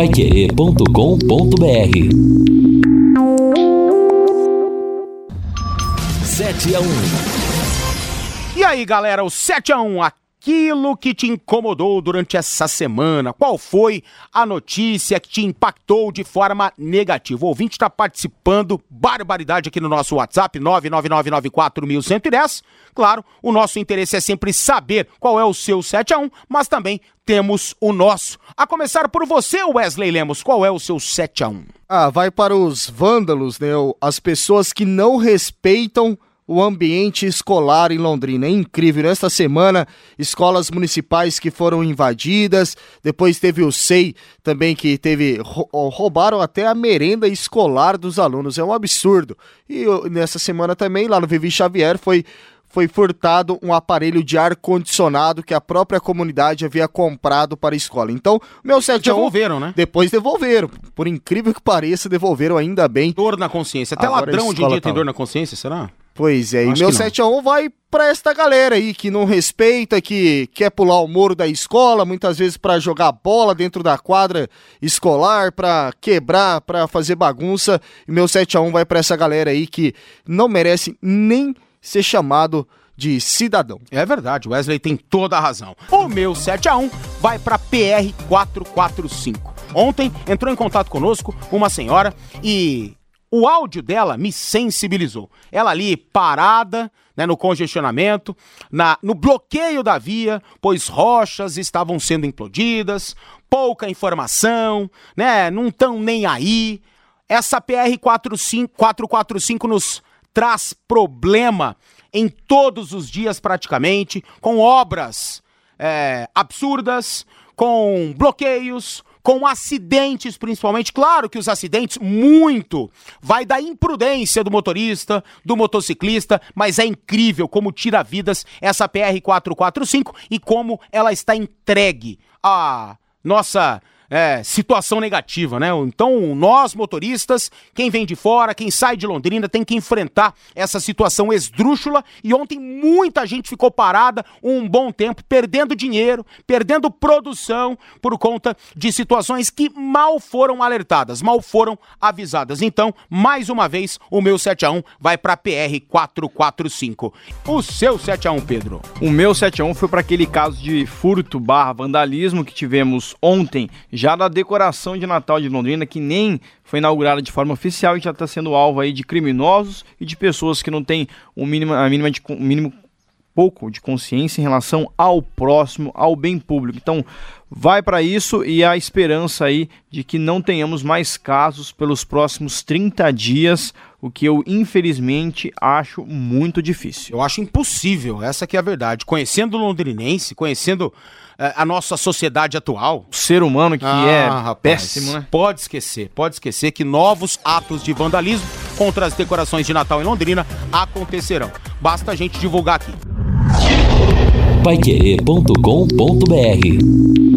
Paiquerê.com.br 7 a 1 E aí, galera, o 7 a 1 aquilo que te incomodou durante essa semana. Qual foi a notícia que te impactou de forma negativa? O ouvinte está participando, barbaridade aqui no nosso WhatsApp, 999941110. Claro, o nosso interesse é sempre saber qual é o seu 7 a 1 mas também temos o nosso. A começar por você, Wesley Lemos, qual é o seu 7 a 1 Ah, vai para os vândalos, né? As pessoas que não respeitam o ambiente escolar em Londrina. É incrível. Nesta semana, escolas municipais que foram invadidas, depois teve o SEI também que teve roubaram até a merenda escolar dos alunos. É um absurdo. E nessa semana também, lá no Vivi Xavier, foi foi furtado um aparelho de ar condicionado que a própria comunidade havia comprado para a escola. Então, meu 7 devolveram, né? Depois devolveram. Por incrível que pareça, devolveram ainda bem. Dor na consciência. Até Agora ladrão de dia tem dor na consciência, será? Pois é, e meu 7x1 vai para esta galera aí que não respeita, que quer pular o muro da escola, muitas vezes para jogar bola dentro da quadra escolar, para quebrar, para fazer bagunça. E meu 7x1 vai para essa galera aí que não merece nem ser chamado de cidadão. É verdade, Wesley tem toda a razão. O meu 7 a 1 vai para PR 445. Ontem entrou em contato conosco uma senhora e o áudio dela me sensibilizou. Ela ali parada, né, no congestionamento, na, no bloqueio da via, pois rochas estavam sendo implodidas, pouca informação, né, não tão nem aí. Essa PR 445 nos traz problema em todos os dias praticamente, com obras é, absurdas, com bloqueios, com acidentes principalmente. Claro que os acidentes, muito, vai da imprudência do motorista, do motociclista, mas é incrível como tira vidas essa PR 445 e como ela está entregue à nossa é, situação negativa, né? Então, nós motoristas, quem vem de fora, quem sai de Londrina, tem que enfrentar essa situação esdrúxula. E ontem muita gente ficou parada um bom tempo, perdendo dinheiro, perdendo produção por conta de situações que mal foram alertadas, mal foram avisadas. Então, mais uma vez, o meu 7 a 1 vai para PR 445. O seu 7 a 1, Pedro? O meu 7 a 1 foi para aquele caso de furto/vandalismo que tivemos ontem já da decoração de Natal de Londrina, que nem foi inaugurada de forma oficial e já está sendo alvo aí de criminosos e de pessoas que não têm o mínimo, a mínima de, um mínimo pouco de consciência em relação ao próximo, ao bem público. Então, vai para isso e a esperança aí de que não tenhamos mais casos pelos próximos 30 dias, o que eu infelizmente acho muito difícil. Eu acho impossível, essa que é a verdade. Conhecendo o londrinense, conhecendo é, a nossa sociedade atual. O ser humano que ah, é rapaz, péssimo, né? Pode esquecer, pode esquecer que novos atos de vandalismo contra as decorações de Natal em Londrina acontecerão. Basta a gente divulgar aqui. Paiquerê.com.br